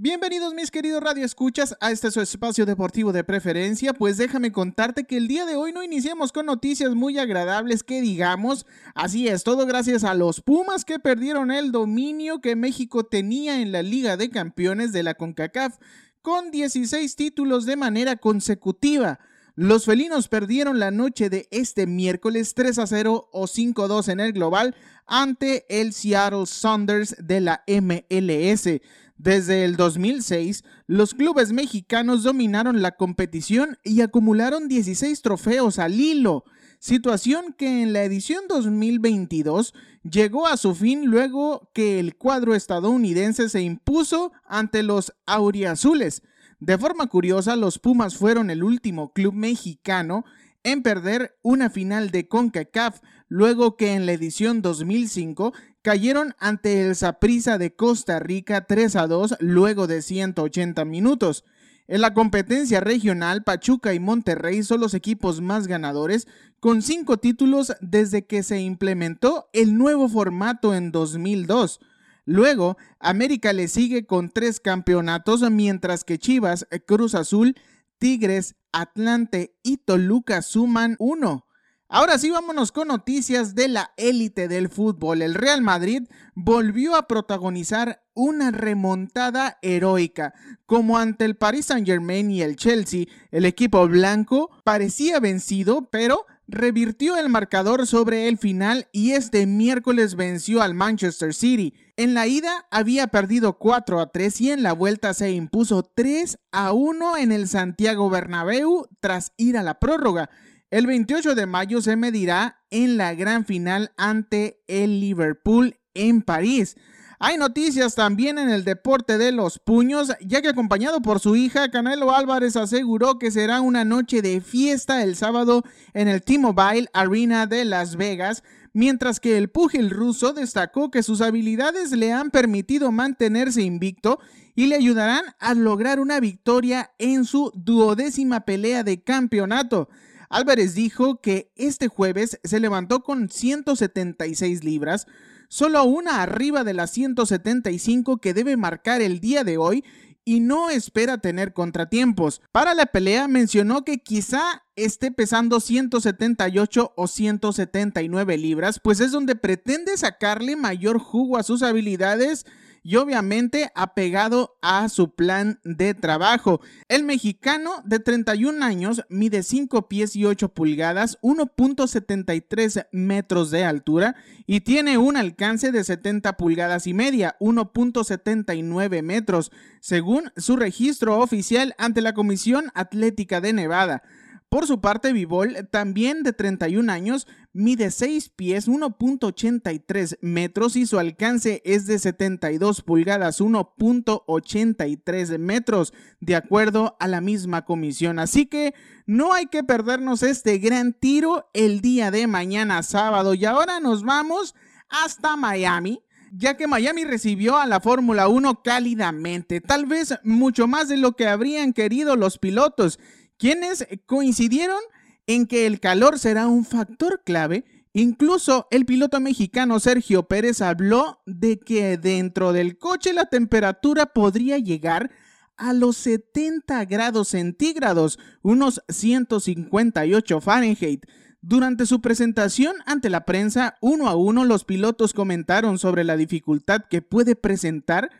Bienvenidos mis queridos radioescuchas a este su espacio deportivo de preferencia, pues déjame contarte que el día de hoy no iniciamos con noticias muy agradables que digamos, así es, todo gracias a los Pumas que perdieron el dominio que México tenía en la Liga de Campeones de la CONCACAF con 16 títulos de manera consecutiva. Los felinos perdieron la noche de este miércoles 3 a 0 o 5 a 2 en el global ante el Seattle Saunders de la MLS. Desde el 2006, los clubes mexicanos dominaron la competición y acumularon 16 trofeos al hilo, situación que en la edición 2022 llegó a su fin luego que el cuadro estadounidense se impuso ante los auriazules. De forma curiosa, los Pumas fueron el último club mexicano en perder una final de CONCACAF, luego que en la edición 2005 cayeron ante el Saprissa de Costa Rica 3 a 2 luego de 180 minutos. En la competencia regional, Pachuca y Monterrey son los equipos más ganadores, con cinco títulos desde que se implementó el nuevo formato en 2002. Luego, América le sigue con tres campeonatos, mientras que Chivas, Cruz Azul, Tigres, Atlante y Toluca suman uno. Ahora sí, vámonos con noticias de la élite del fútbol. El Real Madrid volvió a protagonizar una remontada heroica. Como ante el Paris Saint Germain y el Chelsea, el equipo blanco parecía vencido, pero revirtió el marcador sobre el final y este miércoles venció al Manchester City. En la ida había perdido 4 a 3 y en la vuelta se impuso 3 a 1 en el Santiago Bernabéu tras ir a la prórroga. El 28 de mayo se medirá en la gran final ante el Liverpool en París. Hay noticias también en el deporte de los puños, ya que acompañado por su hija, Canelo Álvarez aseguró que será una noche de fiesta el sábado en el T-Mobile Arena de Las Vegas, mientras que el púgil ruso destacó que sus habilidades le han permitido mantenerse invicto y le ayudarán a lograr una victoria en su duodécima pelea de campeonato. Álvarez dijo que este jueves se levantó con 176 libras, solo una arriba de las 175 que debe marcar el día de hoy y no espera tener contratiempos. Para la pelea mencionó que quizá esté pesando 178 o 179 libras, pues es donde pretende sacarle mayor jugo a sus habilidades y obviamente apegado a su plan de trabajo. El mexicano de 31 años mide 5 pies y 8 pulgadas, 1.73 metros de altura y tiene un alcance de 70 pulgadas y media, 1.79 metros, según su registro oficial ante la Comisión Atlética de Nevada. Por su parte, Vivol, también de 31 años, mide 6 pies, 1.83 metros y su alcance es de 72 pulgadas, 1.83 metros, de acuerdo a la misma comisión. Así que no hay que perdernos este gran tiro el día de mañana sábado. Y ahora nos vamos hasta Miami ya que Miami recibió a la Fórmula 1 cálidamente, tal vez mucho más de lo que habrían querido los pilotos, quienes coincidieron en que el calor será un factor clave. Incluso el piloto mexicano Sergio Pérez habló de que dentro del coche la temperatura podría llegar a los 70 grados centígrados, unos 158 Fahrenheit. Durante su presentación ante la prensa, uno a uno los pilotos comentaron sobre la dificultad que puede presentar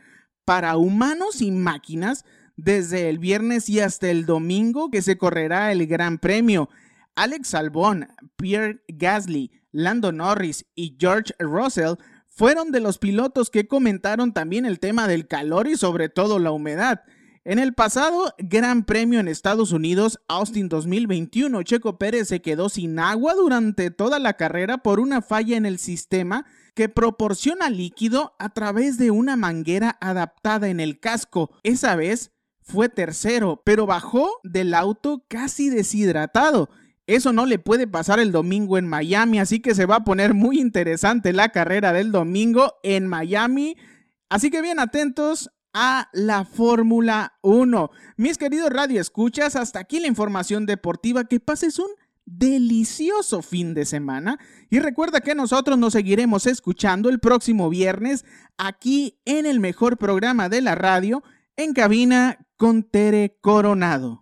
para humanos y máquinas desde el viernes y hasta el domingo que se correrá el Gran Premio. Alex Albon, Pierre Gasly, Lando Norris y George Russell fueron de los pilotos que comentaron también el tema del calor y sobre todo la humedad. En el pasado Gran Premio en Estados Unidos, Austin 2021, Checo Pérez se quedó sin agua durante toda la carrera por una falla en el sistema que proporciona líquido a través de una manguera adaptada en el casco. Esa vez fue tercero, pero bajó del auto casi deshidratado. Eso no le puede pasar el domingo en Miami, así que se va a poner muy interesante la carrera del domingo en Miami. Así que bien atentos a la Fórmula 1. Mis queridos radioescuchas, hasta aquí la información deportiva. Que pases un delicioso fin de semana y recuerda que nosotros nos seguiremos escuchando el próximo viernes aquí en el mejor programa de la radio en cabina con Tere Coronado.